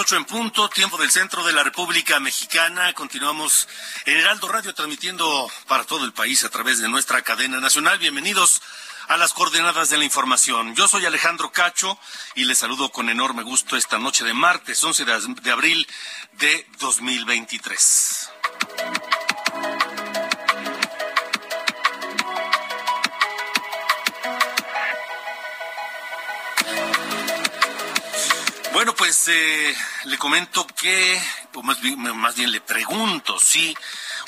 Ocho en punto, tiempo del centro de la República Mexicana. Continuamos en Heraldo Radio transmitiendo para todo el país a través de nuestra cadena nacional. Bienvenidos a las coordenadas de la información. Yo soy Alejandro Cacho y les saludo con enorme gusto esta noche de martes 11 de, abril de 2023. Bueno, pues eh, le comento que, o más más bien le pregunto, si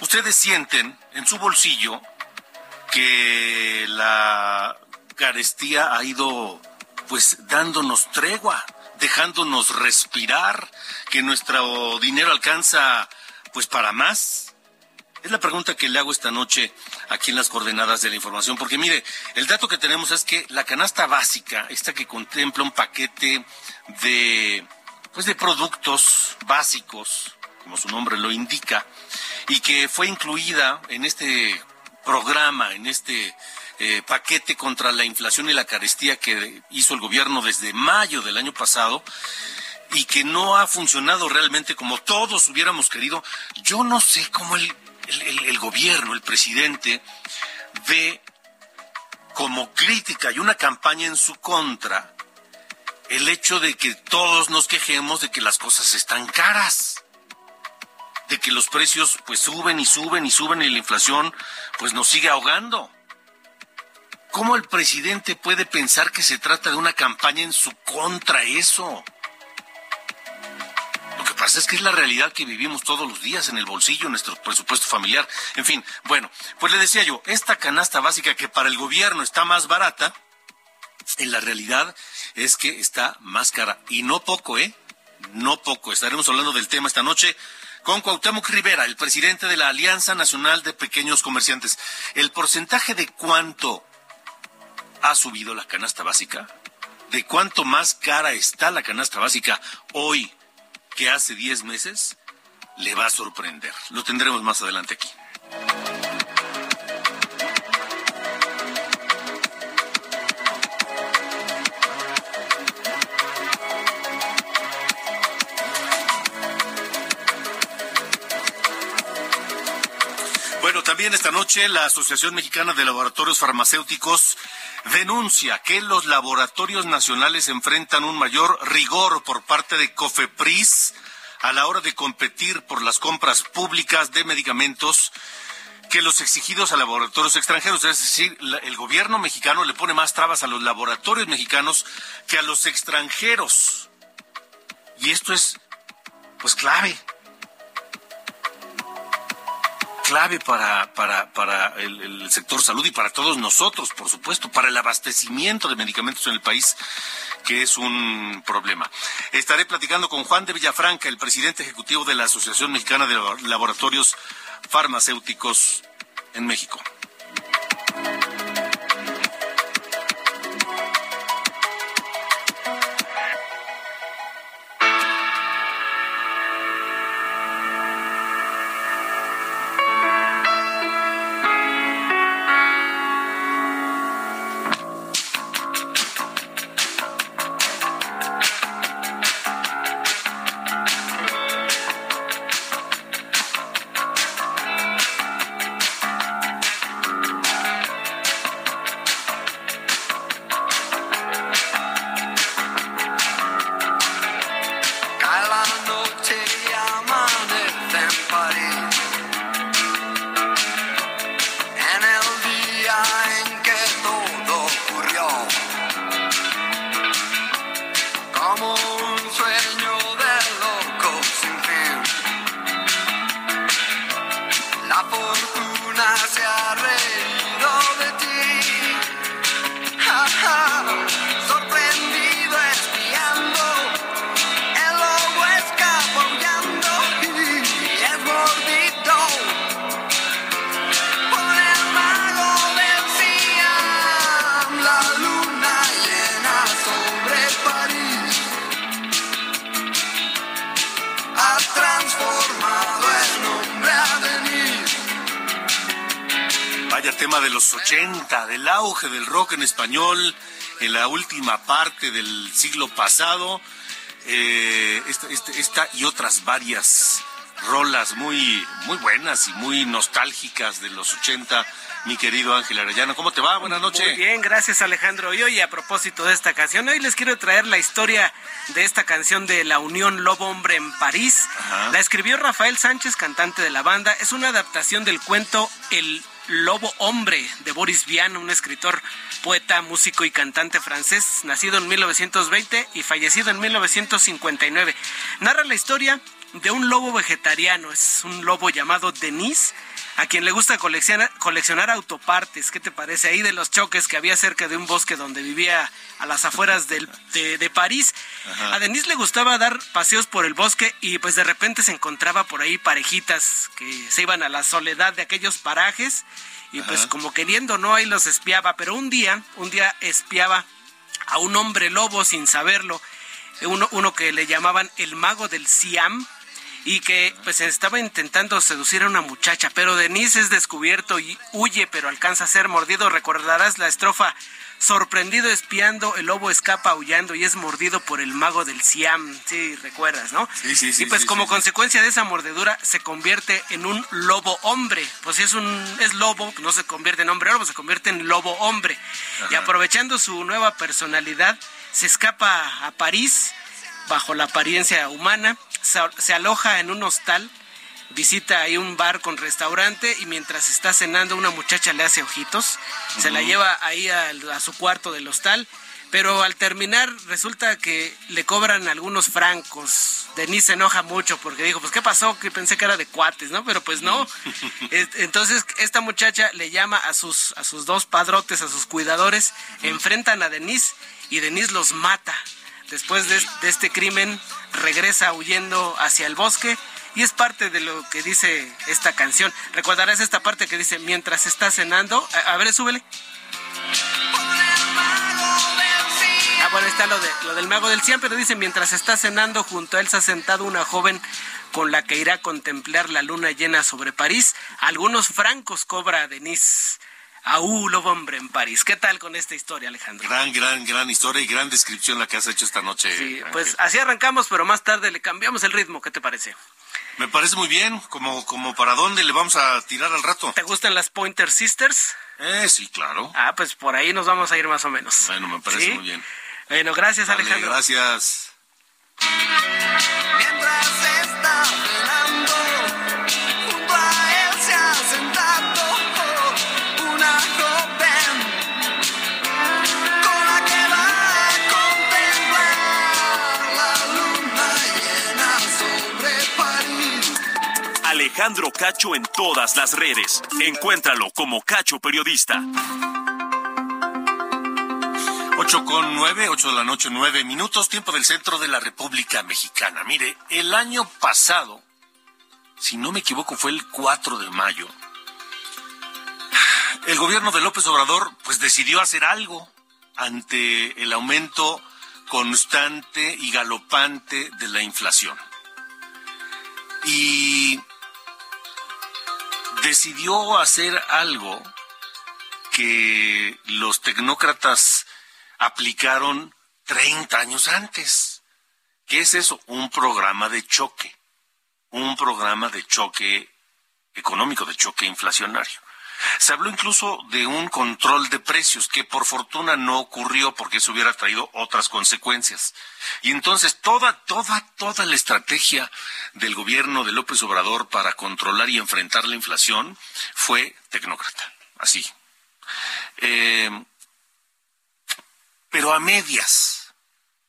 ustedes sienten en su bolsillo que la carestía ha ido pues dándonos tregua, dejándonos respirar, que nuestro dinero alcanza pues para más. Es la pregunta que le hago esta noche aquí en las coordenadas de la información, porque mire, el dato que tenemos es que la canasta básica, esta que contempla un paquete de pues de productos básicos, como su nombre lo indica, y que fue incluida en este programa, en este eh, paquete contra la inflación y la carestía que hizo el gobierno desde mayo del año pasado, y que no ha funcionado realmente como todos hubiéramos querido. Yo no sé cómo el, el, gobierno, el presidente, ve como crítica y una campaña en su contra el hecho de que todos nos quejemos de que las cosas están caras, de que los precios pues suben y suben y suben y la inflación pues nos sigue ahogando. ¿Cómo el presidente puede pensar que se trata de una campaña en su contra eso? Es que es la realidad que vivimos todos los días en el bolsillo, en nuestro presupuesto familiar. En fin, bueno, pues le decía yo, esta canasta básica que para el gobierno está más barata, en la realidad es que está más cara. Y no poco, ¿eh? No poco. Estaremos hablando del tema esta noche con Cuauhtémoc Rivera, el presidente de la Alianza Nacional de Pequeños Comerciantes. El porcentaje de cuánto ha subido la canasta básica, de cuánto más cara está la canasta básica hoy que hace 10 meses, le va a sorprender. Lo tendremos más adelante aquí. También esta noche la Asociación Mexicana de Laboratorios Farmacéuticos denuncia que los laboratorios nacionales enfrentan un mayor rigor por parte de COFEPRIS a la hora de competir por las compras públicas de medicamentos que los exigidos a laboratorios extranjeros. Es decir, el gobierno mexicano le pone más trabas a los laboratorios mexicanos que a los extranjeros. Y esto es, pues, clave clave para, para, para el, el, sector salud y para todos nosotros, por supuesto, para el abastecimiento de medicamentos en el país, que es un problema. Estaré platicando con Juan de Villafranca, el presidente ejecutivo de la Asociación Mexicana de Laboratorios Farmacéuticos en México. Auge del rock en español en la última parte del siglo pasado. Eh, esta, esta- esta y otras varias rolas muy, muy buenas y muy nostálgicas de los 80. Mi querido Ángel Arellano, ¿cómo te va? Buenas noches. Muy bien, gracias Alejandro. Y hoy a propósito de esta canción, hoy les quiero traer la historia de esta canción de la Unión Lobo Hombre en París. Ajá. La escribió Rafael Sánchez, cantante de la banda. Es una adaptación del cuento El Lobo Hombre de Boris Vian, un escritor, poeta, músico y cantante francés, nacido en 1920 y fallecido en 1959. Narra la historia de un lobo vegetariano, es un lobo llamado Denis, a quien le gusta coleccionar, coleccionar autopartes. ¿Qué te parece? Ahí de los choques que había cerca de un bosque donde vivía a las afueras del- de, de París. A Denis le gustaba dar paseos por el bosque y pues de repente se encontraba por ahí parejitas que se iban a la soledad de aquellos parajes y pues como queriendo no ahí los espiaba, pero un día, un día espiaba a un hombre lobo sin saberlo, uno, uno que le llamaban el mago del Siam y que pues estaba intentando seducir a una muchacha, pero Denise es descubierto y huye, pero alcanza a ser mordido. Recordarás la estrofa Sorprendido espiando, el lobo escapa aullando y es mordido por el mago del Siam. Sí, recuerdas, ¿no? Sí, sí, sí, Y pues sí, como sí, sí. consecuencia de esa mordedura se convierte en un lobo hombre. Pues si es un es lobo, no se convierte en hombre lobo, se convierte en lobo hombre. Y aprovechando su nueva personalidad, se escapa a París bajo la apariencia humana, se, se aloja en un hostal, visita ahí un bar con restaurante y mientras está cenando una muchacha le hace ojitos, se la lleva ahí a, su cuarto del hostal, pero al terminar resulta que le cobran algunos francos. Denise se enoja mucho porque dijo, pues ¿qué pasó? Que pensé que era de cuates, ¿no? Pero pues no. Es- Entonces esta muchacha le llama a sus, a sus dos padrotes, a sus cuidadores, enfrentan a Denise y Denise los mata. Después de, este crimen regresa huyendo hacia el bosque y es parte de lo que dice esta canción. Recordarás esta parte que dice, mientras está cenando, a, a ver, súbele. Ah, bueno, está lo, de, lo del mago del Cian, pero dice, mientras está cenando, junto a él se ha sentado una joven con la que irá a contemplar la luna llena sobre París. Algunos francos cobra Denise. Aú, lobo hombre en París. ¿Qué tal con esta historia, Alejandro? Gran, gran, gran historia y gran descripción la que has hecho esta noche. Sí, Ángel. pues así arrancamos, pero más tarde le cambiamos el ritmo. ¿Qué te parece? Me parece muy bien, como, como para dónde le vamos a tirar al rato. ¿Te gustan las Pointer Sisters? Eh, sí, claro. Ah, pues por ahí nos vamos a ir más o menos. Bueno, me parece ¿Sí? muy bien. Bueno, gracias, Alejandro. gracias. Mientras está Alejandro Cacho en todas las redes. Encuéntralo como Cacho Periodista. 8 con 9, 8 de la noche, 9 minutos, tiempo del centro de la República Mexicana. Mire, el año pasado, si no me equivoco, fue el 4 de mayo, el gobierno de López Obrador pues decidió hacer algo ante el aumento constante y galopante de la inflación. Y decidió hacer algo que los tecnócratas aplicaron 30 años antes. ¿Qué es eso? Un programa de choque. Un programa de choque económico, de choque inflacionario. Se habló incluso de un control de precios que por fortuna no ocurrió porque eso hubiera traído otras consecuencias. Y entonces toda, toda, toda la estrategia del gobierno de López Obrador para controlar y enfrentar la inflación fue tecnócrata. Así. Eh, pero a medias,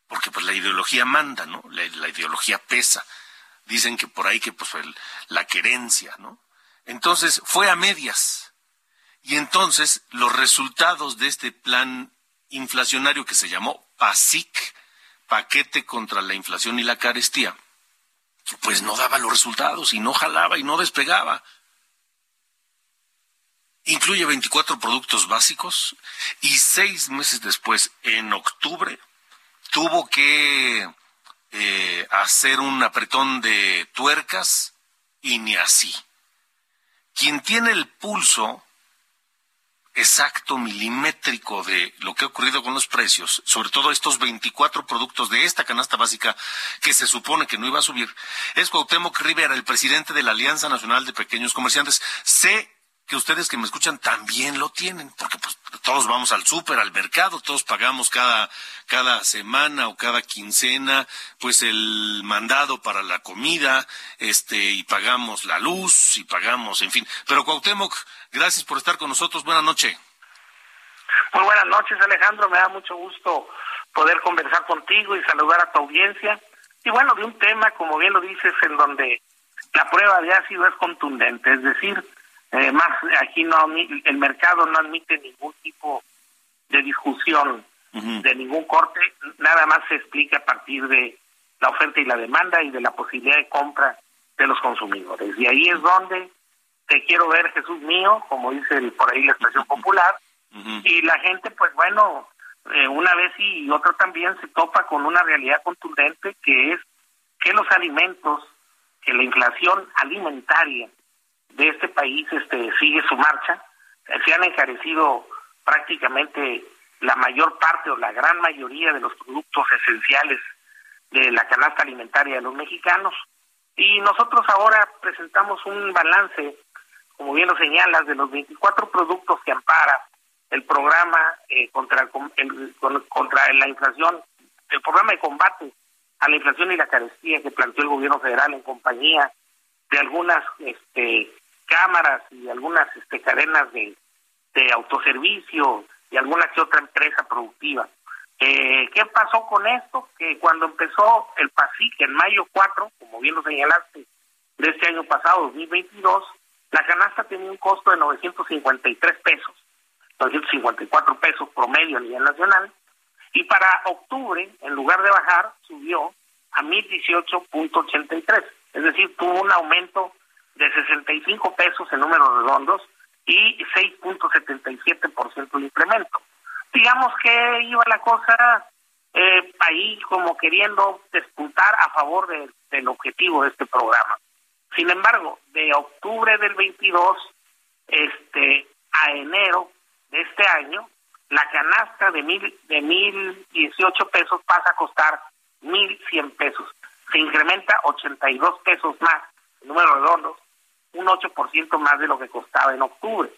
porque pues la ideología manda, ¿no? La, ideología pesa. Dicen que por ahí que pues la querencia, ¿no? Entonces fue a medias. Y entonces los resultados de este plan inflacionario que se llamó PASIC, Paquete contra la Inflación y la Carestía, pues no daba los resultados y no jalaba y no despegaba. Incluye 24 productos básicos y seis meses después, en octubre, tuvo que eh, hacer un apretón de tuercas y ni así. Quien tiene el pulso exacto, milimétrico de lo que ha ocurrido con los precios, sobre todo estos 24 productos de esta canasta básica que se supone que no iba a subir, es Cuauhtémoc Rivera, el presidente de la Alianza Nacional de Pequeños Comerciantes. Sé que ustedes que me escuchan también lo tienen, porque pues todos vamos al súper, al mercado, todos pagamos cada, cada semana o cada quincena, pues el mandado para la comida, este, y pagamos la luz, y pagamos, en fin. Pero Cuauhtémoc, gracias por estar con nosotros, buenas noches. Muy buenas noches, Alejandro, me da mucho gusto poder conversar contigo y saludar a tu audiencia. Y bueno, de un tema, como bien lo dices, en donde la prueba de ácido es contundente, es decir, eh, más aquí no el mercado no admite ningún tipo de discusión de ningún corte. Nada más se explica a partir de la oferta y la demanda y de la posibilidad de compra de los consumidores. Y ahí es donde te quiero ver Jesús mío como dice por ahí la expresión popular. Y la gente pues bueno eh, una vez y otra también se topa con una realidad contundente que es que los alimentos que la inflación alimentaria de este país este sigue su marcha. Se han encarecido prácticamente la mayor parte o la gran mayoría de los productos esenciales de la canasta alimentaria de los mexicanos. Y nosotros ahora presentamos un balance, como bien lo señalas, de los 24 productos que ampara el programa eh, contra, el, contra la inflación, el programa de combate a la inflación y la carestía que planteó el gobierno federal en compañía de algunas este, cámaras y algunas este, cadenas de, de autoservicio y alguna que otra empresa productiva. Eh, ¿Qué pasó con esto? Que cuando empezó el PASIC en mayo 4, como bien lo señalaste, de este año pasado, 2022, la canasta tenía un costo de 953 pesos, 954 pesos promedio a nivel nacional, y para octubre, en lugar de bajar, subió a 1018.83, es decir, tuvo un aumento de 65 pesos en números redondos y 6.77% de incremento. Digamos que iba la cosa eh, ahí como queriendo despuntar a favor del objetivo de este programa. Sin embargo, de octubre del 22 este, a enero de este año, la canasta de mil de mil dieciocho pesos pasa a costar mil cien pesos. Se incrementa 82 pesos más, en números redondos, un 8% más de lo que costaba en octubre.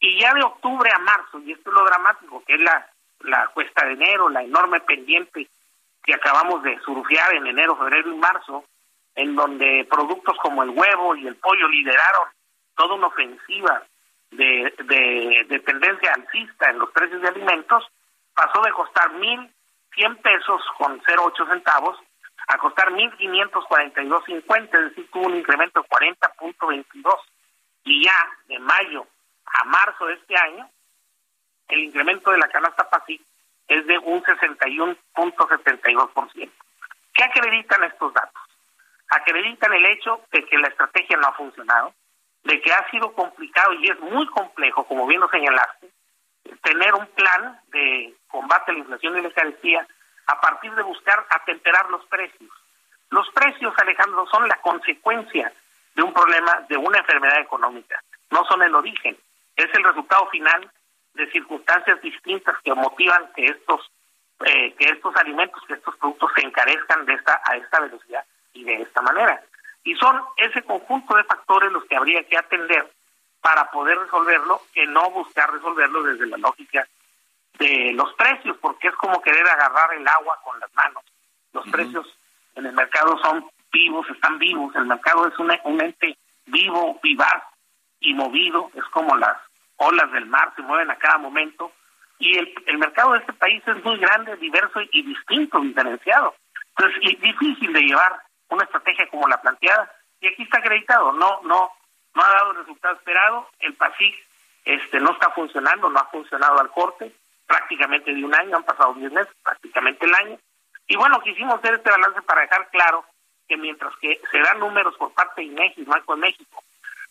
Y ya de octubre a marzo, y esto es lo dramático, que es la, la cuesta de enero, la enorme pendiente que acabamos de surfear en enero, febrero y marzo, en donde productos como el huevo y el pollo lideraron toda una ofensiva de, de, de tendencia alcista en los precios de alimentos, pasó de costar mil cien pesos con 0,8 centavos a costar 1.542.50, es decir, tuvo un incremento de 40.22. Y ya de mayo a marzo de este año, el incremento de la canasta PASIC es de un 61.72%. ¿Qué acreditan estos datos? Acreditan el hecho de que la estrategia no ha funcionado, de que ha sido complicado y es muy complejo, como bien lo señalaste, tener un plan de combate a la inflación y la carestía a partir de buscar atemperar los precios. Los precios, Alejandro, son la consecuencia de un problema, de una enfermedad económica, no son el origen, es el resultado final de circunstancias distintas que motivan que estos eh, que estos alimentos, que estos productos se encarezcan de esta a esta velocidad y de esta manera. Y son ese conjunto de factores los que habría que atender para poder resolverlo, que no buscar resolverlo desde la lógica de los precios, porque es como querer agarrar el agua con las manos. Los precios en el mercado son vivos, están vivos, el mercado es un, un ente vivo, vivaz y movido, es como las olas del mar, se mueven a cada momento, y el, el mercado de este país es muy grande, diverso y distinto, diferenciado. Entonces, es difícil de llevar una estrategia como la planteada, y aquí está acreditado, no, no, no ha dado el resultado esperado, el PASIC este, no está funcionando, no ha funcionado al corte, prácticamente de un año, han pasado 10 meses, prácticamente el año. Y bueno, quisimos hacer este balance para dejar claro que mientras que se dan números por parte de INEGI, Banco de México,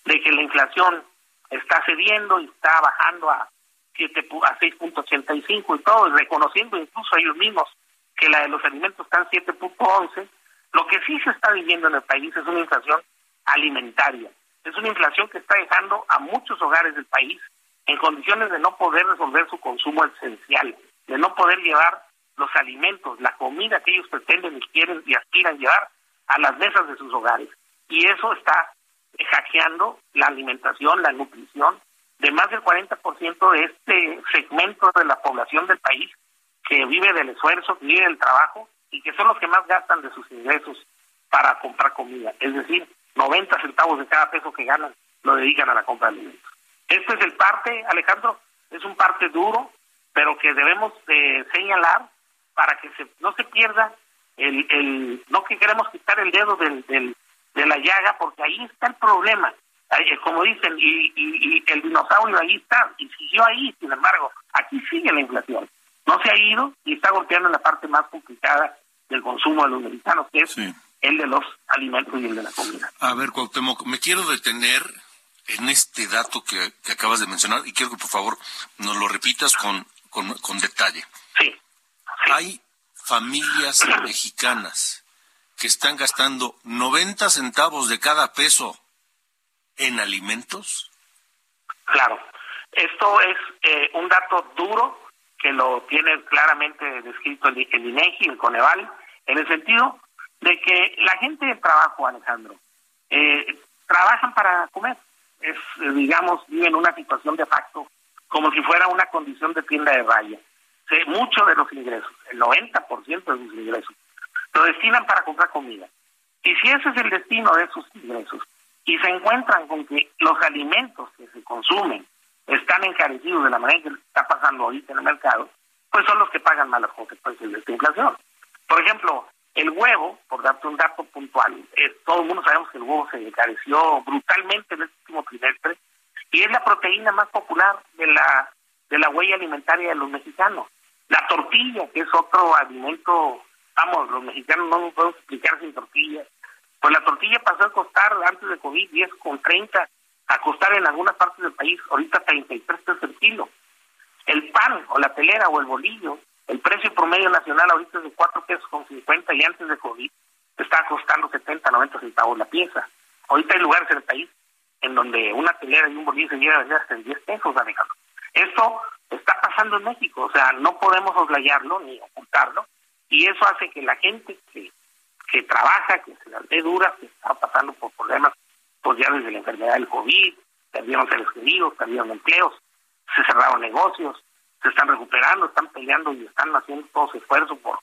de que la inflación está cediendo y está bajando a 7 a 6.85 y todo, reconociendo incluso ellos mismos que la de los alimentos está en 7.11, lo que sí se está viviendo en el país es una inflación alimentaria. Es una inflación que está dejando a muchos hogares del país en condiciones de no poder resolver su consumo esencial, de no poder llevar los alimentos, la comida que ellos pretenden y quieren y aspiran llevar a las mesas de sus hogares. Y eso está hackeando la alimentación, la nutrición de más del 40% de este segmento de la población del país que vive del esfuerzo, que vive del trabajo y que son los que más gastan de sus ingresos para comprar comida. Es decir, 90 centavos de cada peso que ganan lo dedican a la compra de alimentos. Este es el parte, Alejandro, es un parte duro, pero que debemos de señalar para que se, no se pierda el, el, no que queremos quitar el dedo del, del, de la llaga, porque ahí está el problema. Como dicen, y, y, y el dinosaurio ahí está, y siguió ahí, sin embargo, aquí sigue la inflación. No se ha ido y está golpeando en la parte más complicada del consumo de los mexicanos, que es el de los alimentos y el de la comida. A ver, Cuauhtémoc, me quiero detener en este dato que, que acabas de mencionar y quiero que por favor nos lo repitas con, con, con detalle. Sí. sí. Hay familias mexicanas que están gastando 90 centavos de cada peso en alimentos? Claro, esto es eh, un dato duro que lo tiene claramente descrito el, el INEGI, el Coneval, en el sentido de que la gente de trabajo, Alejandro, eh, trabajan para comer, es, eh, digamos, viven una situación de facto como si fuera una condición de tienda de raya. Sí, mucho de los ingresos, el 90% de sus ingresos, lo destinan para comprar comida. Y si ese es el destino de sus ingresos, y se encuentran con que los alimentos que se consumen están encarecidos de la manera que está pasando ahorita en el mercado, pues son los que pagan más las consecuencias de esta inflación. Por ejemplo, el huevo, por darte un dato puntual, eh, todo el mundo sabemos que el huevo se encareció brutalmente en este último trimestre y es la proteína más popular de la de la huella alimentaria de los mexicanos. La tortilla, que es otro alimento, vamos, los mexicanos no nos podemos explicar sin tortilla. Pues la tortilla pasó a costar antes de COVID 10 con 30, a costar en algunas partes del país ahorita 33 pesos el kilo. El pan o la telera o el bolillo, el precio promedio nacional ahorita es de 4 pesos con 50 y antes de COVID está costando 70, 90 centavos la pieza. Ahorita hay lugares en el país en donde una telera y un bolillo se llega a vender hasta en 10 pesos, Alejandro. Esto está pasando en México, o sea, no podemos oslayarlo ni ocultarlo, y eso hace que la gente que, que trabaja, que se las dé duras, que está pasando por problemas, pues ya desde la enfermedad del COVID, perdieron seres queridos, perdieron empleos, se cerraron negocios, se están recuperando, están peleando y están haciendo todo su esfuerzo por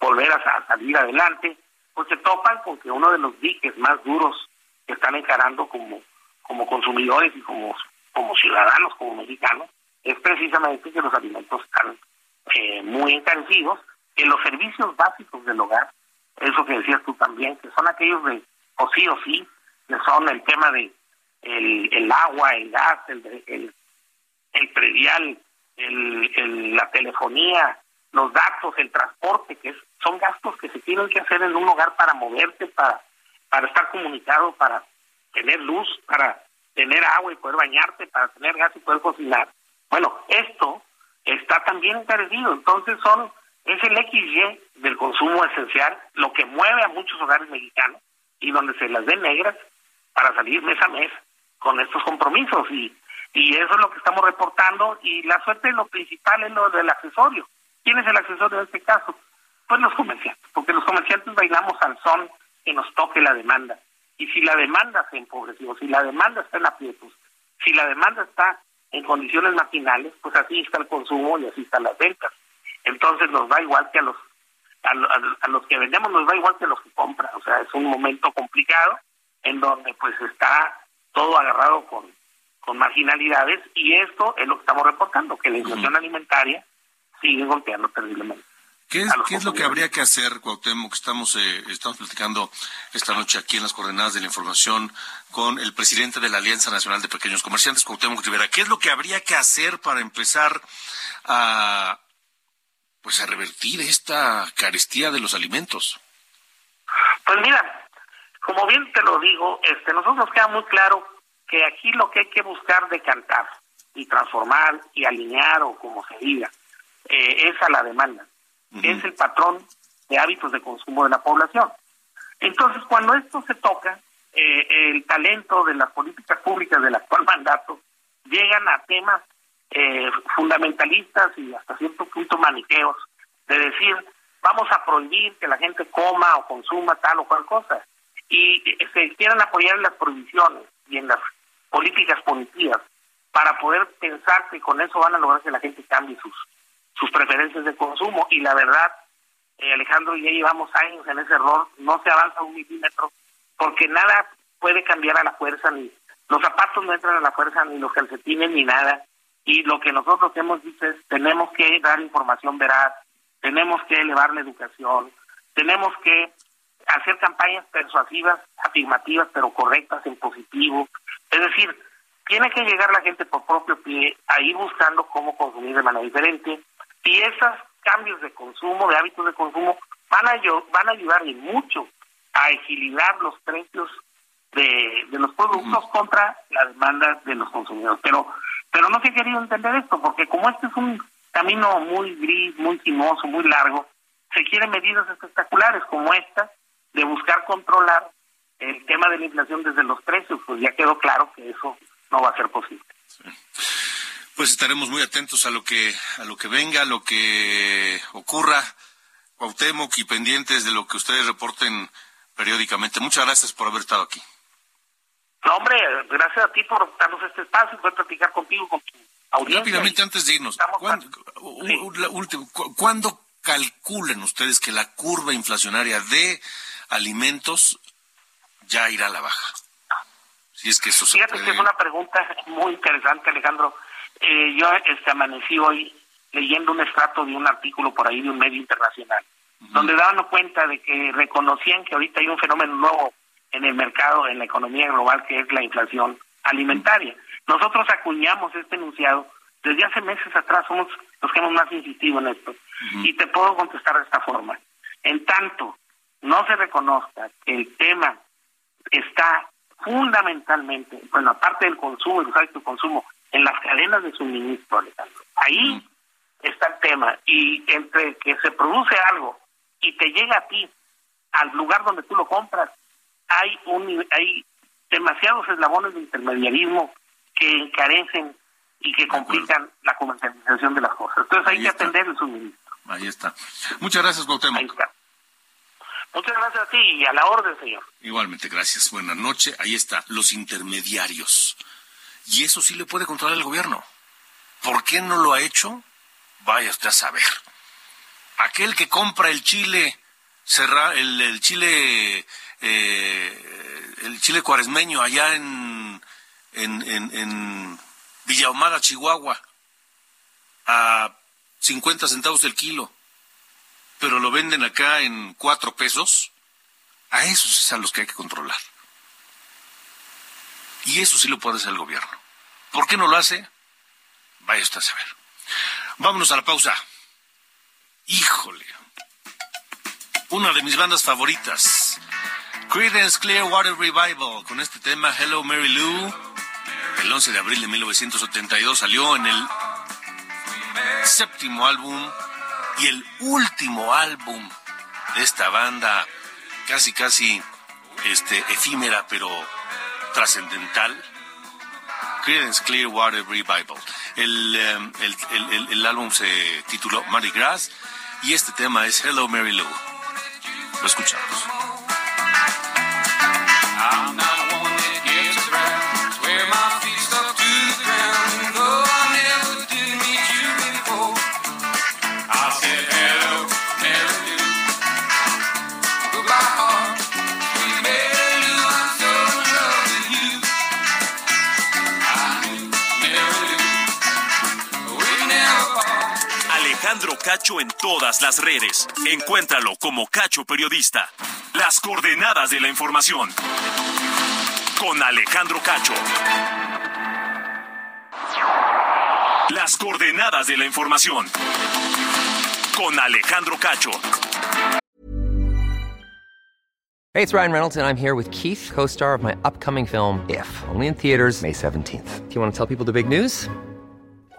volver a, salir adelante, pues se topan con que uno de los diques más duros que están encarando como, como consumidores y como, como ciudadanos, como mexicanos, es precisamente que los alimentos están eh, muy encarecidos, que los servicios básicos del hogar, eso que decías tú también, que son aquellos de o sí o sí, que son el tema de el, el agua, el gas, el, el, el predial, el, el, la telefonía, los datos, el transporte, que es, son gastos que se tienen que hacer en un hogar para moverte, para, para estar comunicado, para tener luz, para tener agua y poder bañarte, para tener gas y poder cocinar. Bueno, esto está también encarecido, entonces son es el XY del consumo esencial, lo que mueve a muchos hogares mexicanos y donde se las ve negras para salir mes a mes con estos compromisos y y eso es lo que estamos reportando y la suerte lo principal es lo del accesorio. ¿Quién es el accesorio en este caso? Pues los comerciantes, porque los comerciantes bailamos al son que nos toque la demanda. Y si la demanda se empobreció, si la demanda está en aprietos, si la demanda está en condiciones maquinales, pues así está el consumo y así están las ventas. Entonces nos da igual que a los a, a, los que vendemos nos da igual que a los que compran, o sea, es un momento complicado en donde pues está todo agarrado con con marginalidades y esto es lo que estamos reportando, que la inflación alimentaria sigue golpeando terriblemente. ¿Qué es, ¿qué es lo que habría que hacer, Cuauhtémoc? Estamos, eh, estamos platicando esta noche aquí en las coordenadas de la información con el presidente de la Alianza Nacional de Pequeños Comerciantes, Cuauhtémoc Rivera. ¿Qué es lo que habría que hacer para empezar a, pues, a revertir esta carestía de los alimentos? Pues mira, como bien te lo digo, este, nosotros nos queda muy claro que aquí lo que hay que buscar decantar y transformar y alinear o como se diga, eh, es a la demanda es el patrón de hábitos de consumo de la población. Entonces, cuando esto se toca, eh, el talento de las políticas públicas del actual mandato llegan a temas eh, fundamentalistas y hasta cierto punto maniqueos, de decir, vamos a prohibir que la gente coma o consuma tal o cual cosa. Y eh, se quieran apoyar en las prohibiciones y en las políticas punitivas para poder pensar que con eso van a lograr que la gente cambie sus sus preferencias de consumo. Y la verdad, eh, Alejandro, ya llevamos años en ese error, no se avanza un milímetro, porque nada puede cambiar a la fuerza, ni los zapatos no entran a la fuerza, ni los calcetines, ni nada. Y lo que nosotros hemos dicho es, tenemos que dar información veraz, tenemos que elevar la educación, tenemos que hacer campañas persuasivas, afirmativas, pero correctas en positivo. Es decir, tiene que llegar la gente por propio pie a ir buscando cómo consumir de manera diferente, y esos cambios de consumo, de hábitos de consumo, van a, van a ayudar y mucho a equilibrar los precios de, los productos contra la demanda de los consumidores. Pero, pero no se ha querido entender esto, porque como este es un camino muy gris, muy sinuoso, muy largo, se quieren medidas espectaculares como esta, de buscar controlar el tema de la inflación desde los precios, pues ya quedó claro que eso no va a ser posible. Pues estaremos muy atentos a lo que a lo que venga, a lo que ocurra, Cuauhtémoc, y pendientes de lo que ustedes reporten periódicamente. Muchas gracias por haber estado aquí. No, hombre, gracias a ti por darnos este espacio y poder platicar contigo, con tu audiencia. Rápidamente, antes de irnos, ¿cuándo, calculan ustedes que la curva inflacionaria de alimentos ya irá a la baja? Si es que eso se Fíjate que es una pregunta muy interesante, Alejandro. Eh, yo este, amanecí hoy leyendo un extracto de un artículo por ahí de un medio internacional, donde daban cuenta de que reconocían que ahorita hay un fenómeno nuevo en el mercado, en la economía global, que es la inflación alimentaria. Nosotros acuñamos este enunciado desde hace meses atrás, somos los que hemos más insistido en esto. Y te puedo contestar de esta forma. En tanto no se reconozca que el tema está fundamentalmente, bueno, aparte del consumo, el consumo, en las cadenas de suministro, Alejandro. Ahí está el tema. Y entre que se produce algo y te llega a ti, al lugar donde tú lo compras, hay un hay demasiados eslabones de intermediarismo que encarecen y que complican la comercialización de las cosas. Entonces hay que atender el suministro. Ahí está. Muchas gracias, Cuauhtémoc. Ahí está. Muchas gracias a ti y a la orden, señor. Igualmente, gracias. Buenas noches. Ahí está, los intermediarios. Y eso sí le puede controlar el gobierno. ¿Por qué no lo ha hecho? Vaya usted a saber. Aquel que compra el chile, el, el chile, eh, el chile cuaresmeño allá en, en, en, Villahumada, Chihuahua, a 50 centavos el kilo, pero lo venden acá en cuatro pesos, a esos es a los que hay que controlar. Y eso sí lo puede hacer el gobierno. ¿Por qué no lo hace? Vaya usted a saber. Vámonos a la pausa. Híjole. Una de mis bandas favoritas. Creedence Clearwater Revival con este tema Hello Mary Lou. El 11 de abril de 1972 salió en el séptimo álbum y el último álbum de esta banda casi casi este efímera pero trascendental, Creedence Clearwater Revival. El, em, el, el, el, álbum se tituló Mardi Gras y este tema es Hello Mary Lou. Lo escuchamos. Cacho en todas las redes. Encuéntralo como Cacho Periodista. Las coordenadas de la información. Con Alejandro Cacho. Las coordenadas de la información. Con Alejandro Cacho. Hey, it's Ryan Reynolds, and I'm here with Keith, co star of my upcoming film, If, only in theaters, May 17th. Do you want to tell people the big news?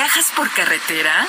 ¿Viajas por carretera?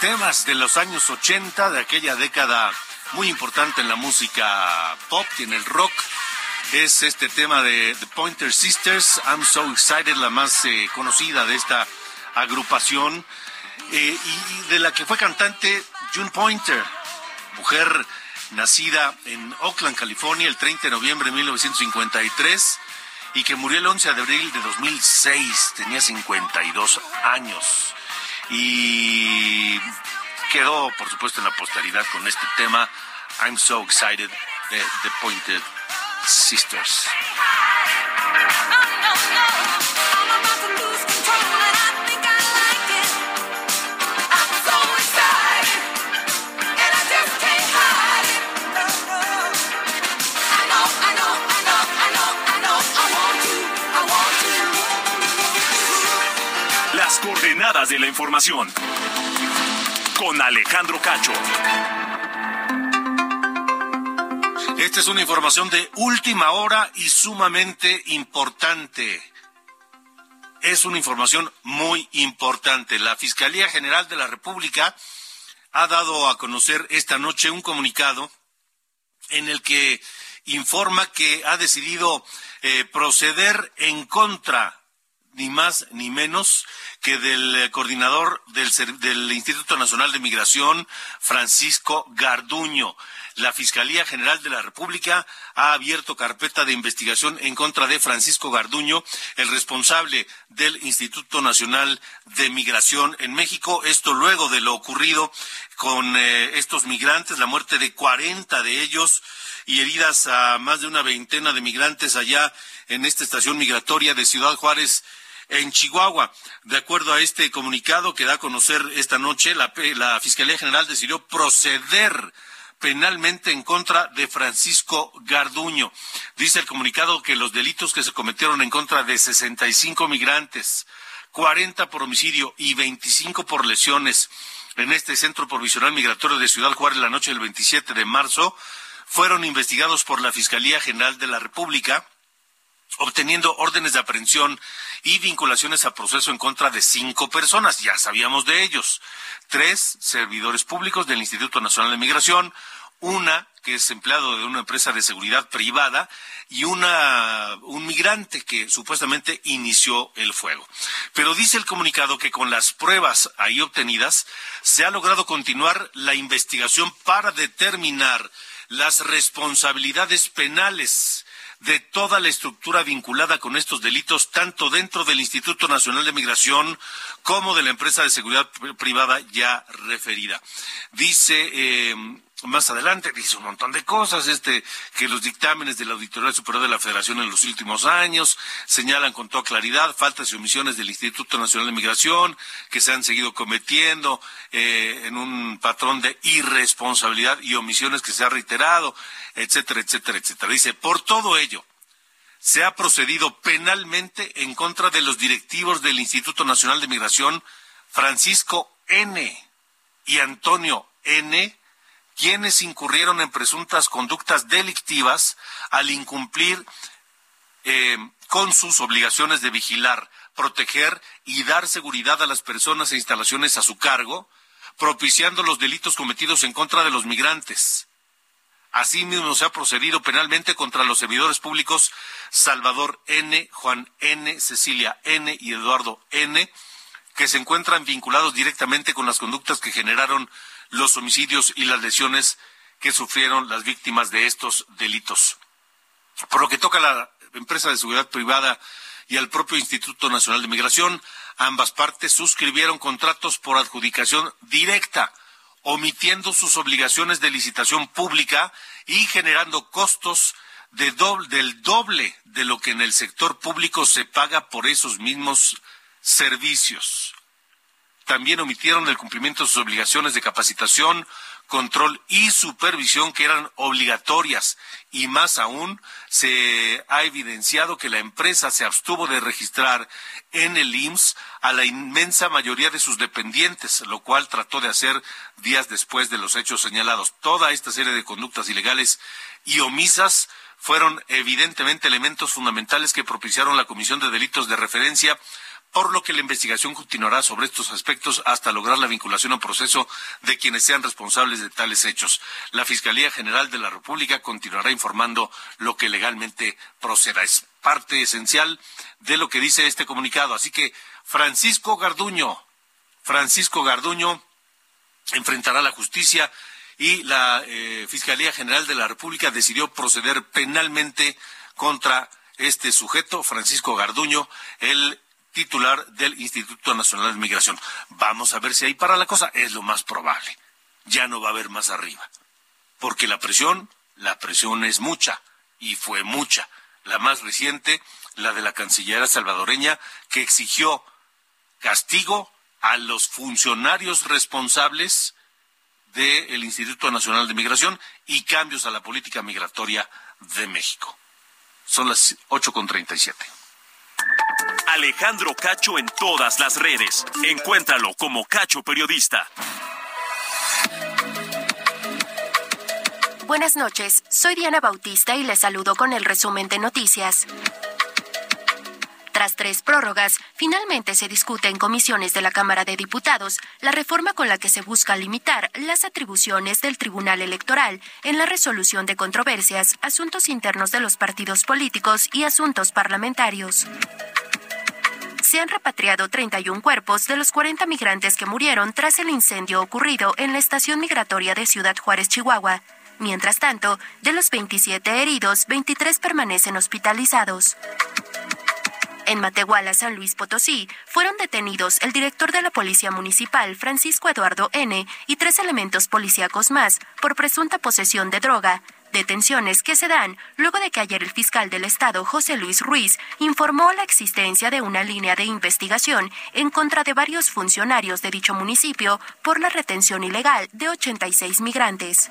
Temas de los años 80, de aquella década muy importante en la música pop y en el rock. Es este tema de The Pointer Sisters, I'm So Excited, la más eh, conocida de esta agrupación, eh, y de la que fue cantante June Pointer, mujer nacida en Oakland, California, el 30 de noviembre de 1953 y que murió el 11 de abril de 2006, tenía 52 años y quedó, por supuesto, en la posteridad con este tema I'm So Excited de The Pointed Sisters. De la información. Con Alejandro Cacho. Esta es una información de última hora y sumamente importante. Es una información muy importante. La Fiscalía General de la República ha dado a conocer esta noche un comunicado en el que informa que ha decidido eh, proceder en contra ni más ni menos que del eh, coordinador del, Instituto Nacional de Migración, Francisco Garduño. La Fiscalía General de la República ha abierto carpeta de investigación en contra de Francisco Garduño, el responsable del Instituto Nacional de Migración en México. Esto luego de lo ocurrido con eh, estos migrantes, la muerte de 40 de ellos y heridas a más de una veintena de migrantes allá en esta estación migratoria de Ciudad Juárez, en Chihuahua. De acuerdo a este comunicado que da a conocer esta noche, la, Fiscalía General decidió proceder penalmente en contra de Francisco Garduño. Dice el comunicado que los delitos que se cometieron en contra de 65 migrantes, 40 por homicidio y 25 por lesiones en este centro provisional migratorio de Ciudad Juárez la noche del 27 de marzo fueron investigados por la Fiscalía General de la República obteniendo órdenes de aprehensión y vinculaciones a proceso en contra de cinco personas, ya sabíamos de ellos, tres servidores públicos del Instituto Nacional de Migración, una que es empleado de una empresa de seguridad privada y una un migrante que supuestamente inició el fuego. Pero dice el comunicado que con las pruebas ahí obtenidas se ha logrado continuar la investigación para determinar las responsabilidades penales de toda la estructura vinculada con estos delitos, tanto dentro del Instituto Nacional de Migración como de la empresa de seguridad privada ya referida. Dice eh, más adelante dice un montón de cosas, este, que los dictámenes de la Auditoría Superior de la Federación en los últimos años señalan con toda claridad faltas y omisiones del Instituto Nacional de Migración que se han seguido cometiendo eh, en un patrón de irresponsabilidad y omisiones que se ha reiterado, etcétera, etcétera, etcétera. Dice, por todo ello, se ha procedido penalmente en contra de los directivos del Instituto Nacional de Migración, Francisco N. y Antonio N., quienes incurrieron en presuntas conductas delictivas al incumplir eh, con sus obligaciones de vigilar, proteger y dar seguridad a las personas e instalaciones a su cargo, propiciando los delitos cometidos en contra de los migrantes. Asimismo, se ha procedido penalmente contra los servidores públicos Salvador N., Juan N., Cecilia N. y Eduardo N., que se encuentran vinculados directamente con las conductas que generaron los homicidios y las lesiones que sufrieron las víctimas de estos delitos. Por lo que toca a la empresa de seguridad privada y al propio Instituto Nacional de Migración, ambas partes suscribieron contratos por adjudicación directa, omitiendo sus obligaciones de licitación pública y generando costos de del doble de lo que en el sector público se paga por esos mismos servicios también omitieron el cumplimiento de sus obligaciones de capacitación, control y supervisión que eran obligatorias y más aún se ha evidenciado que la empresa se abstuvo de registrar en el IMSS a la inmensa mayoría de sus dependientes, lo cual trató de hacer días después de los hechos señalados. Toda esta serie de conductas ilegales y omisas fueron evidentemente elementos fundamentales que propiciaron la comisión de delitos de referencia por lo que la investigación continuará sobre estos aspectos hasta lograr la vinculación al proceso de quienes sean responsables de tales hechos. La Fiscalía General de la República continuará informando lo que legalmente proceda. Es parte esencial de lo que dice este comunicado. Así que Francisco Garduño, Francisco Garduño enfrentará la justicia y la eh, Fiscalía General de la República decidió proceder penalmente contra este sujeto, Francisco Garduño, el titular del Instituto Nacional de Migración. Vamos a ver si ahí para la cosa. Es lo más probable. Ya no va a haber más arriba. Porque la presión, la presión es mucha. Y fue mucha. La más reciente, la de la cancillera salvadoreña, que exigió castigo a los funcionarios responsables del Instituto Nacional de Migración y cambios a la política migratoria de México. Son las 8.37. Alejandro Cacho en todas las redes. Encuéntralo como Cacho Periodista. Buenas noches, soy Diana Bautista y les saludo con el resumen de noticias. Tras tres prórrogas, finalmente se discute en comisiones de la Cámara de Diputados la reforma con la que se busca limitar las atribuciones del Tribunal Electoral en la resolución de controversias, asuntos internos de los partidos políticos y asuntos parlamentarios se han repatriado 31 cuerpos de los 40 migrantes que murieron tras el incendio ocurrido en la estación migratoria de Ciudad Juárez, Chihuahua. Mientras tanto, de los 27 heridos, 23 permanecen hospitalizados. En Matehuala, San Luis Potosí, fueron detenidos el director de la Policía Municipal, Francisco Eduardo N., y tres elementos policíacos más por presunta posesión de droga, Detenciones que se dan luego de que ayer el fiscal del Estado, José Luis Ruiz, informó la existencia de una línea de investigación en contra de varios funcionarios de dicho municipio por la retención ilegal de 86 migrantes.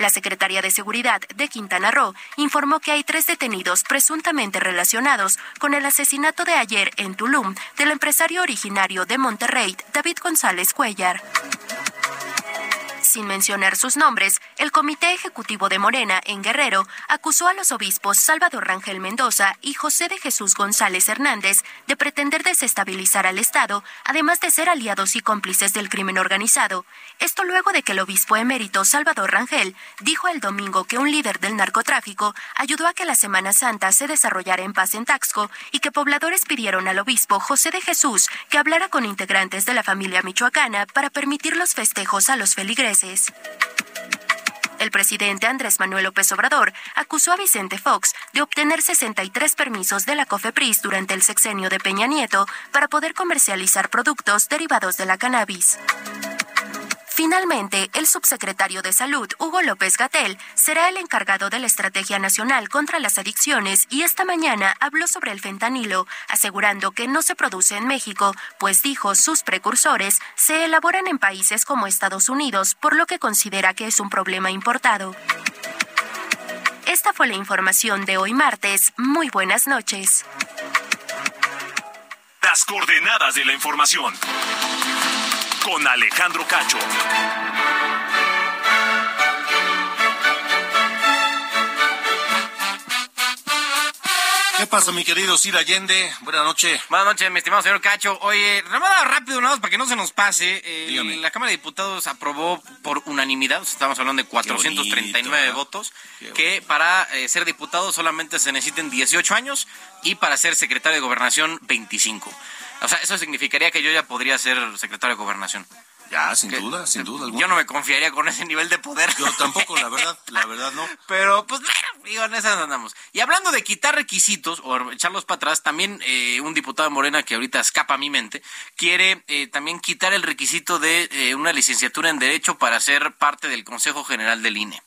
La Secretaría de Seguridad de Quintana Roo informó que hay tres detenidos presuntamente relacionados con el asesinato de ayer en Tulum del empresario originario de Monterrey, David González Cuellar sin mencionar sus nombres, el Comité Ejecutivo de Morena en Guerrero acusó a los obispos Salvador Rangel Mendoza y José de Jesús González Hernández de pretender desestabilizar al Estado, además de ser aliados y cómplices del crimen organizado. Esto luego de que el obispo emérito Salvador Rangel dijo el domingo que un líder del narcotráfico ayudó a que la Semana Santa se desarrollara en paz en Taxco y que pobladores pidieron al obispo José de Jesús que hablara con integrantes de la familia michoacana para permitir los festejos a los feligreses. El presidente Andrés Manuel López Obrador acusó a Vicente Fox de obtener 63 permisos de la COFEPRIS durante el sexenio de Peña Nieto para poder comercializar productos derivados de la cannabis. Finalmente, el subsecretario de Salud, Hugo López Gatel, será el encargado de la Estrategia Nacional contra las Adicciones y esta mañana habló sobre el fentanilo, asegurando que no se produce en México, pues dijo sus precursores se elaboran en países como Estados Unidos, por lo que considera que es un problema importado. Esta fue la información de hoy martes. Muy buenas noches. Las coordenadas de la información. Con Alejandro Cacho. ¿Qué pasa, mi querido Sir Allende? Buenas noches. Buenas noches, mi estimado señor Cacho. Oye, remada rápido, nada más para que no se nos pase. eh, Dígame. la Cámara de Diputados aprobó por unanimidad, estamos hablando de 439 ¿verdad? votos, que para eh, ser diputado solamente se necesiten 18 años y para ser secretario de Gobernación 25. O sea, eso significaría que yo ya podría ser secretario de Gobernación. Ya, sin Que- duda, sin duda alguna. Yo no me confiaría con ese nivel de poder. Yo tampoco, la verdad, la verdad no. Pero, pues, bueno, digo, en esas andamos. Y hablando de quitar requisitos o echarlos para atrás, también eh, un diputado de Morena que ahorita escapa a mi mente, quiere eh, también quitar el requisito de eh, una licenciatura en Derecho para ser parte del Consejo General del INE.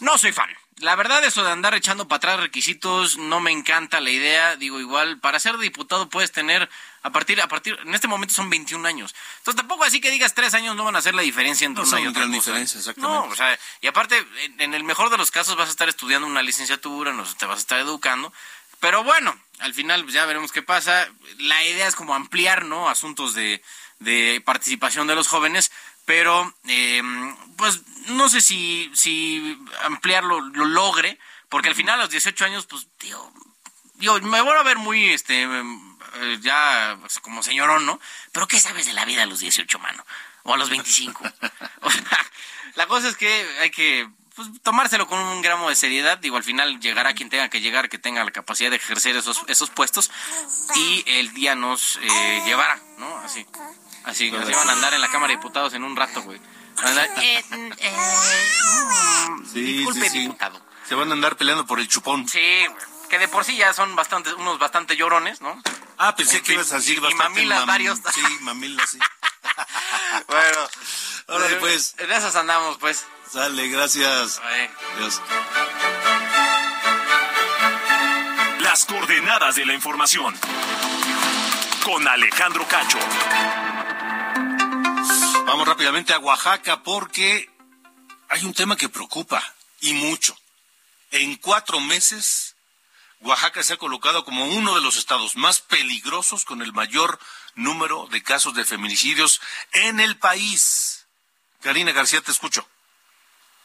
No soy fan. La verdad, eso de andar echando para atrás requisitos, no me encanta la idea. Digo, igual, para ser diputado puedes tener, a partir, a partir, en este momento son 21 años. Entonces tampoco así que digas tres años no van a hacer la diferencia entre No una y otra gran cosa. diferencia, exactamente. No, o sea, y aparte, en, el mejor de los casos vas a estar estudiando una licenciatura, no te vas a estar educando. Pero bueno, al final pues, ya veremos qué pasa. La idea es como ampliar, ¿no? Asuntos de, de participación de los jóvenes, pero eh, pues no sé si, si ampliarlo lo logre, porque al final a los 18 años, pues, tío, yo me voy a ver muy, este, eh, ya pues, como señorón, ¿no? Pero ¿qué sabes de la vida a los 18, mano? O a los 25. O sea, la cosa es que hay que pues, tomárselo con un gramo de seriedad. Digo, al final llegará quien tenga que llegar, que tenga la capacidad de ejercer esos, esos puestos y el día nos eh, llevará, ¿no? Así. Así, así van a andar en la Cámara de Diputados en un rato, güey. Van a andar, eh, eh, mm, Sí, disculpe, sí, sí. diputado. Se van a andar peleando por el chupón. Sí, güey, que de por sí ya son bastante, unos bastante llorones, ¿no? Ah, pensé En que fin, ibas a decir y bastante. mamilas varios. Sí, mamilas, sí. Bueno, Órale, pues. En esas andamos, pues. Sale, gracias. Ay. Dios. Las coordenadas de la información. Con Alejandro Cacho. Vamos rápidamente a Oaxaca porque hay un tema que preocupa y mucho. En cuatro meses, Oaxaca se ha colocado como uno de los estados más peligrosos con el mayor número de casos de feminicidios en el país. Karina García, te escucho.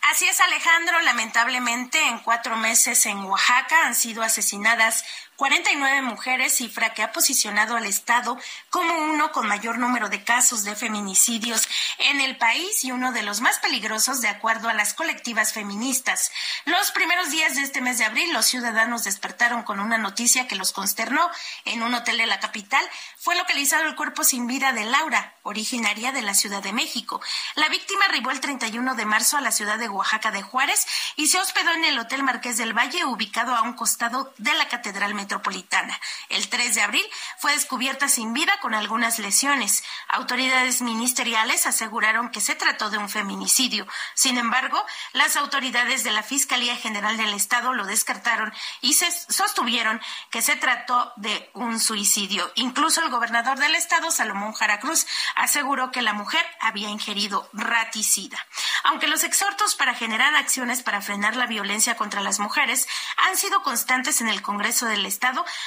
Así es, Alejandro. Lamentablemente, en cuatro meses en Oaxaca han sido asesinadas 49 mujeres, cifra que ha posicionado al Estado como uno con mayor número de casos de feminicidios en el país y uno de los más peligrosos de acuerdo a las colectivas feministas. Los primeros días de este mes de abril, los ciudadanos despertaron con una noticia que los consternó. En un hotel de la capital fue localizado el cuerpo sin vida de Laura, originaria de la Ciudad de México. La víctima arribó el 31 de marzo a la ciudad de Oaxaca de Juárez y se hospedó en el Hotel Marqués del Valle, ubicado a un costado de la Catedral Metropolitana. El 3 de abril fue descubierta sin vida con algunas lesiones. Autoridades ministeriales aseguraron que se trató de un feminicidio. Sin embargo, las autoridades de la Fiscalía General del Estado lo descartaron y se sostuvieron que se trató de un suicidio. Incluso el gobernador del estado, Salomón Jara Cruz, aseguró que la mujer había ingerido raticida. Aunque los exhortos para generar acciones para frenar la violencia contra las mujeres han sido constantes en el Congreso del Estado,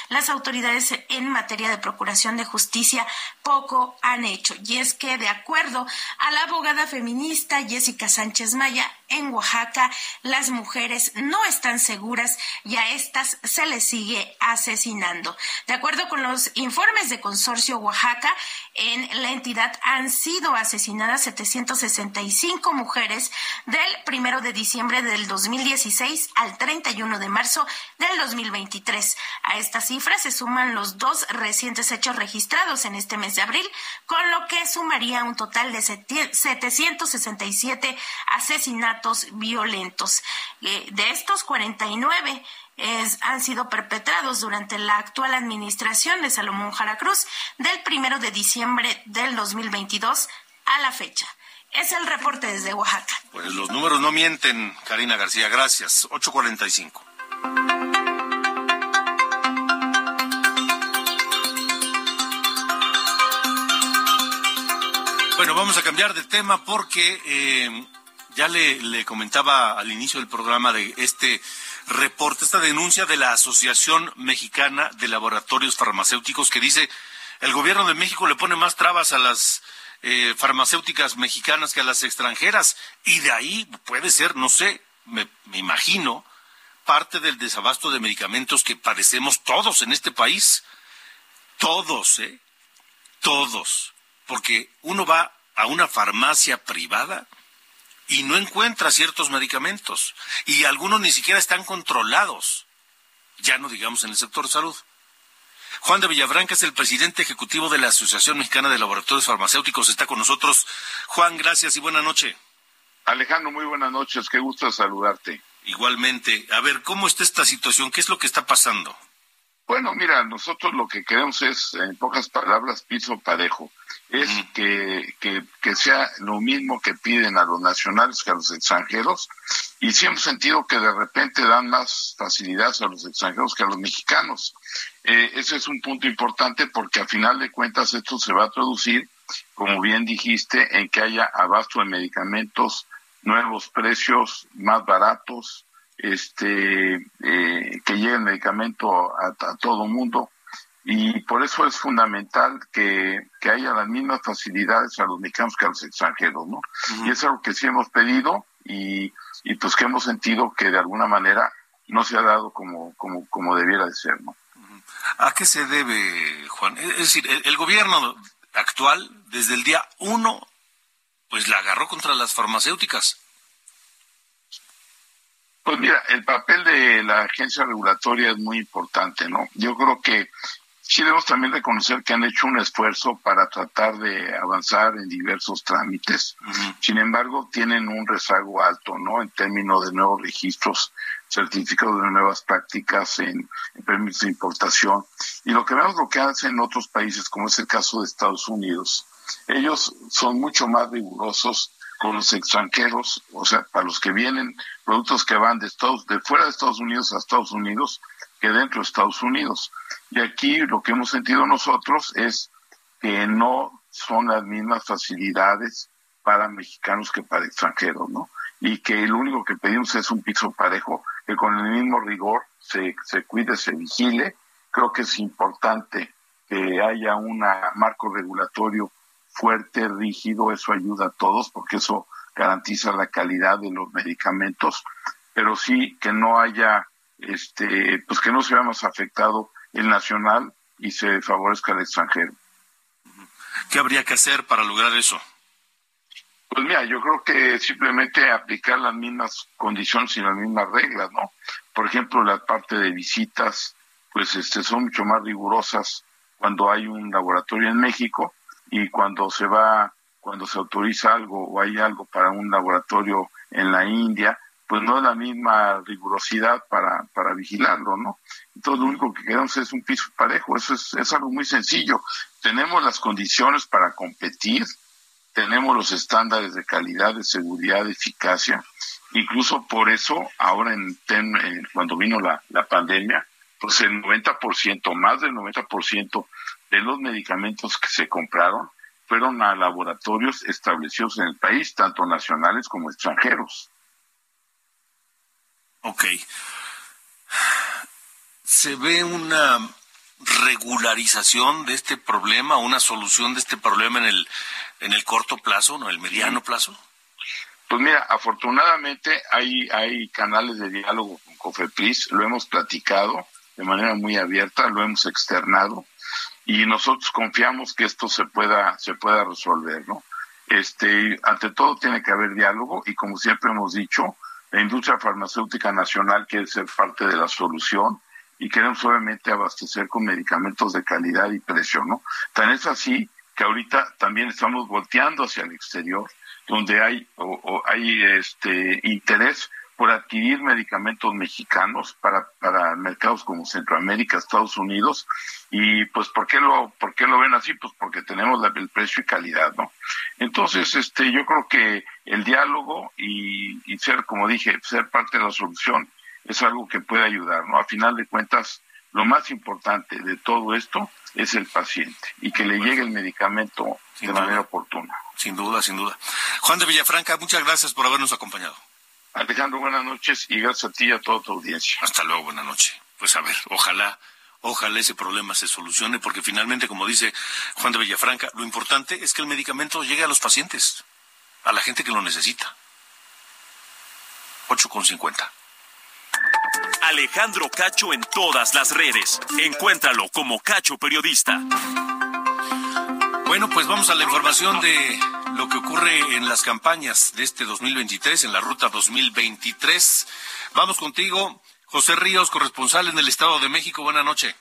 las autoridades en materia de procuración de justicia poco han hecho. Y es que, de acuerdo a la abogada feminista Jessica Sánchez Maya, en Oaxaca las mujeres no están seguras y a estas se les sigue asesinando. De acuerdo con los informes de Consorcio Oaxaca, en la entidad han sido asesinadas 765 mujeres del primero de diciembre del 2016 al 31 de marzo del 2023. A estas cifras se suman los dos recientes hechos registrados en este mes de abril, con lo que sumaría un total de 767 asesinatos violentos. Eh, de estos 49 es, han sido perpetrados durante la actual administración de Salomón Jara Cruz del primero de diciembre del 2022 a la fecha. Es el reporte desde Oaxaca. Pues los números no mienten, Karina García. Gracias. 845. Bueno, vamos a cambiar de tema porque eh, ya le, comentaba al inicio del programa de este reporte, esta denuncia de la Asociación Mexicana de Laboratorios Farmacéuticos que dice el gobierno de México le pone más trabas a las eh, farmacéuticas mexicanas que a las extranjeras y de ahí puede ser, no sé, me imagino, parte del desabasto de medicamentos que padecemos todos en este país. Todos, ¿eh? Todos. Porque uno va a una farmacia privada y no encuentra ciertos medicamentos y algunos ni siquiera están controlados, ya no digamos en el sector salud. Juan de Villabranca es el presidente ejecutivo de la Asociación Mexicana de Laboratorios Farmacéuticos, está con nosotros. Juan, gracias y buena noche. Alejandro, muy buenas noches, qué gusto saludarte. Igualmente, a ver, ¿cómo está esta situación? ¿Qué es lo que está pasando? Bueno, mira, nosotros lo que queremos es, en pocas palabras, piso parejo. Es que, que, que sea lo mismo que piden a los nacionales que a los extranjeros. Y sí hemos sentido que de repente dan más facilidades a los extranjeros que a los mexicanos. Eh, ese es un punto importante porque a final de cuentas esto se va a traducir, como bien dijiste, en que haya abasto de medicamentos, nuevos precios más baratos, este, eh, que llegue el medicamento a, a todo mundo y por eso es fundamental que, que, haya las mismas facilidades a los mexicanos que a los extranjeros, ¿no? Y eso es lo que sí hemos pedido y, y pues que hemos sentido que de alguna manera no se ha dado como, como, como debiera de ser, ¿no? ¿A qué se debe, Juan? Es decir, el, el gobierno actual, desde el día uno, pues la agarró contra las farmacéuticas. Pues mira, el papel de la agencia regulatoria es muy importante, ¿no? Yo creo que sí debemos también reconocer que han hecho un esfuerzo para tratar de avanzar en diversos trámites. Uh -huh. Sin embargo, tienen un rezago alto, ¿no? En términos de nuevos registros, certificados de nuevas prácticas en, en permisos de importación. Y lo que vemos lo que hacen en otros países, como es el caso de Estados Unidos, ellos son mucho más rigurosos con los extranjeros, o sea, para los que vienen, productos que van de Estados, de fuera de Estados Unidos a Estados Unidos, que dentro de Estados Unidos. Y aquí lo que hemos sentido nosotros es que no son las mismas facilidades para mexicanos que para extranjeros, ¿no? Y que lo único que pedimos es un piso parejo, que con el mismo rigor se, se cuide, se vigile. Creo que es importante que haya un marco regulatorio fuerte, rígido, eso ayuda a todos porque eso garantiza la calidad de los medicamentos, pero sí que no haya, este, pues que no se vea más afectado el nacional y se favorezca el extranjero. ¿Qué habría que hacer para lograr eso? Pues mira, yo creo que simplemente aplicar las mismas condiciones y las mismas reglas, ¿no? Por ejemplo, la parte de visitas, pues este, son mucho más rigurosas cuando hay un laboratorio en México y cuando se va, cuando se autoriza algo o hay algo para un laboratorio en la India, pues no es la misma rigurosidad para, para vigilarlo, ¿no? Entonces lo único que queremos es un piso parejo, eso es, es algo muy sencillo. Tenemos las condiciones para competir, tenemos los estándares de calidad, de seguridad, de eficacia, incluso por eso ahora en, en cuando vino la, la pandemia, pues el 90%, más del 90% de los medicamentos que se compraron fueron a laboratorios establecidos en el país, tanto nacionales como extranjeros. Ok. se ve una regularización de este problema, una solución de este problema en el, en el corto plazo, no el mediano plazo? Pues mira, afortunadamente hay, hay canales de diálogo con COFEPRIS, lo hemos platicado de manera muy abierta, lo hemos externado y nosotros confiamos que esto se pueda, se pueda resolver, ¿no? Este, ante todo tiene que haber diálogo y como siempre hemos dicho, la industria farmacéutica nacional quiere ser parte de la solución y queremos obviamente abastecer con medicamentos de calidad y precio, ¿no? Tan es así que ahorita también estamos volteando hacia el exterior, donde hay o, hay este interés por adquirir medicamentos mexicanos para, para mercados como Centroamérica, Estados Unidos, y pues ¿por qué lo, por qué lo ven así? Pues porque tenemos la, el precio y calidad, ¿no? Entonces, este, yo creo que el diálogo y, y ser, como dije, ser parte de la solución es algo que puede ayudar, ¿no? A final de cuentas, lo más importante de todo esto es el paciente y que le llegue el medicamento de manera oportuna. Sin duda, sin duda. Juan de Villafranca, muchas gracias por habernos acompañado. Alejandro, buenas noches y gracias a ti y a toda tu audiencia. Hasta luego, buenas noches. Pues a ver, ojalá, ojalá ese problema se solucione, porque finalmente, como dice Juan de Villafranca, lo importante es que el medicamento llegue a los pacientes, a la gente que lo necesita. 8,50. Alejandro Cacho en todas las redes. Encuéntralo como Cacho Periodista. Bueno, pues vamos a la información de lo que ocurre en las campañas de este 2023, en la ruta 2023. Vamos contigo, José Ríos, corresponsal en el Estado de México. Buenas noches.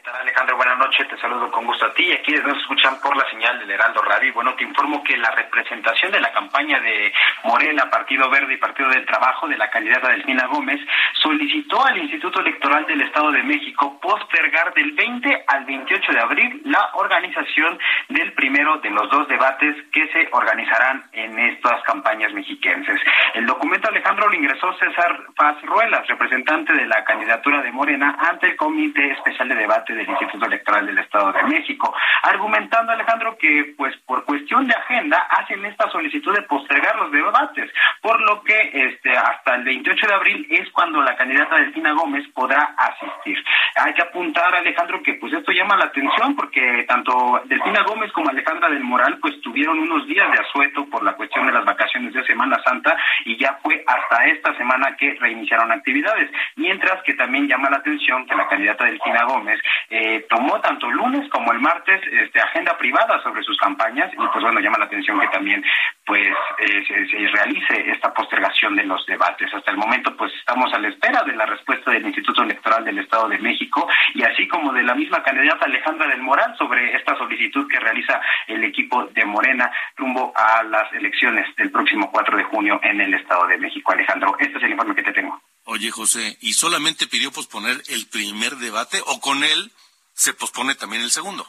¿Qué tal Alejandro? Buenas noches, te saludo con gusto a ti y aquí nos escuchan por la señal del Heraldo Radio. Bueno, te informo que la representación de la campaña de Morena, Partido Verde y Partido del Trabajo de la candidata Delfina Gómez solicitó al Instituto Electoral del Estado de México postergar del 20 al 28 de abril la organización del primero de los dos debates que se organizarán en estas campañas mexiquenses. El documento Alejandro lo ingresó César Paz Ruelas, representante de la candidatura de Morena ante el Comité Especial de Debate del Instituto Electoral del Estado de México, argumentando Alejandro que pues por cuestión de agenda hacen esta solicitud de postergar los debates, por lo que este hasta el 28 de abril es cuando la candidata Delfina Gómez podrá asistir. Hay que apuntar Alejandro que pues esto llama la atención porque tanto Delfina Gómez como Alejandra del Moral pues tuvieron unos días de asueto por la cuestión de las vacaciones de Semana Santa y ya fue hasta esta semana que reiniciaron actividades, mientras que también llama la atención que la candidata Delfina Gómez eh, tomó tanto el lunes como el martes este, agenda privada sobre sus campañas y pues bueno, llama la atención que también pues eh, se, se realice esta postergación de los debates. Hasta el momento pues estamos a la espera de la respuesta del Instituto Electoral del Estado de México y así como de la misma candidata Alejandra del Moral sobre esta solicitud que realiza el equipo de Morena rumbo a las elecciones del próximo 4 de junio en el Estado de México. Alejandro, este es el informe que te tengo. Oye, José, ¿y solamente pidió posponer el primer debate o con él se pospone también el segundo?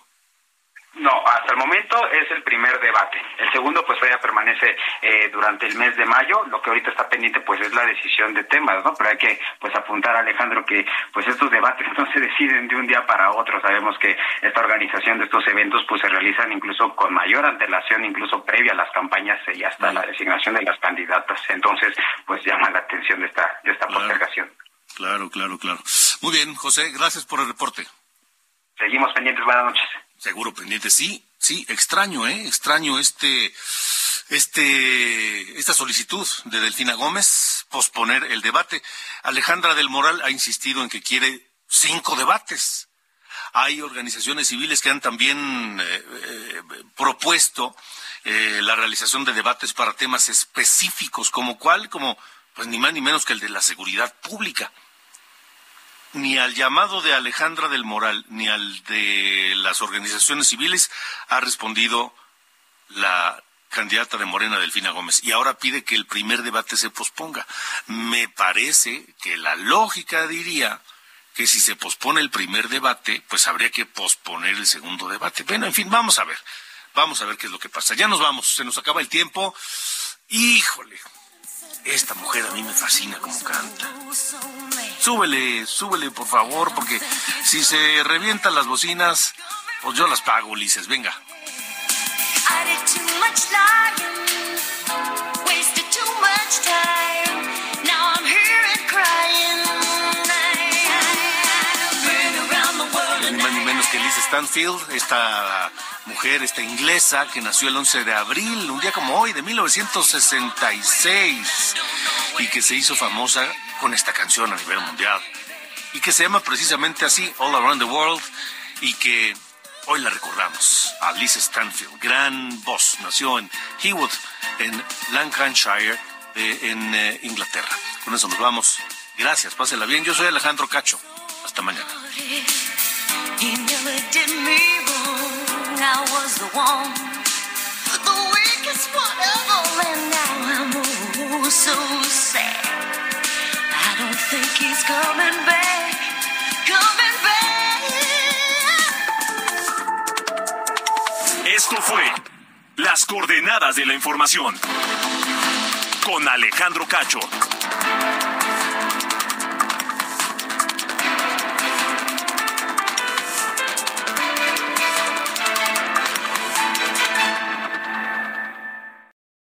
No, hasta el momento es el primer debate. El segundo, pues todavía permanece eh, durante el mes de mayo. Lo que ahorita está pendiente, pues es la decisión de temas, ¿no? Pero hay que, pues, apuntar, Alejandro, que, pues, estos debates no se deciden de un día para otro. Sabemos que esta organización de estos eventos, pues, se realizan incluso con mayor antelación, incluso previa a las campañas y hasta la designación de las candidatas. Entonces, pues, llama la atención de esta, de esta postergación. Claro, claro, claro. Muy bien, José, gracias por el reporte. Seguimos pendientes. Buenas noches. Seguro pendiente, sí, sí, extraño, ¿eh? Extraño este, este, esta solicitud de Delfina Gómez, posponer el debate. Alejandra del Moral ha insistido en que quiere cinco debates. Hay organizaciones civiles que han también eh, eh, propuesto eh, la realización de debates para temas específicos, como cuál, como pues ni más ni menos que el de la seguridad pública ni al llamado de Alejandra del Moral ni al de las organizaciones civiles ha respondido la candidata de Morena, Delfina Gómez, y ahora pide que el primer debate se posponga. Me parece que la lógica diría que si se pospone el primer debate, pues habría que posponer el segundo debate. Bueno, en fin, vamos a ver. Vamos a ver qué es lo que pasa. Ya nos vamos, se nos acaba el tiempo. Híjole, esta mujer a mí me fascina como canta. Súbele, súbele, por favor, porque si se revientan las bocinas, pues yo las pago, Ulises. Venga. Ni más ni menos que Liz Stanfield, esta mujer, esta inglesa que nació el 11 de abril, un día como hoy, de 1966, y que se hizo famosa con esta canción a nivel mundial, y que se llama precisamente así, All Around the World, y que hoy la recordamos, a Liz Stanfield, gran voz, nació en Hewood, en Lancashire, en eh, Inglaterra. Con eso nos vamos. Gracias, pásela bien. Yo soy Alejandro Cacho. Hasta mañana. I was the one, don't think he's coming back, back. Esto fue Las Coordenadas de la Información con Alejandro Cacho.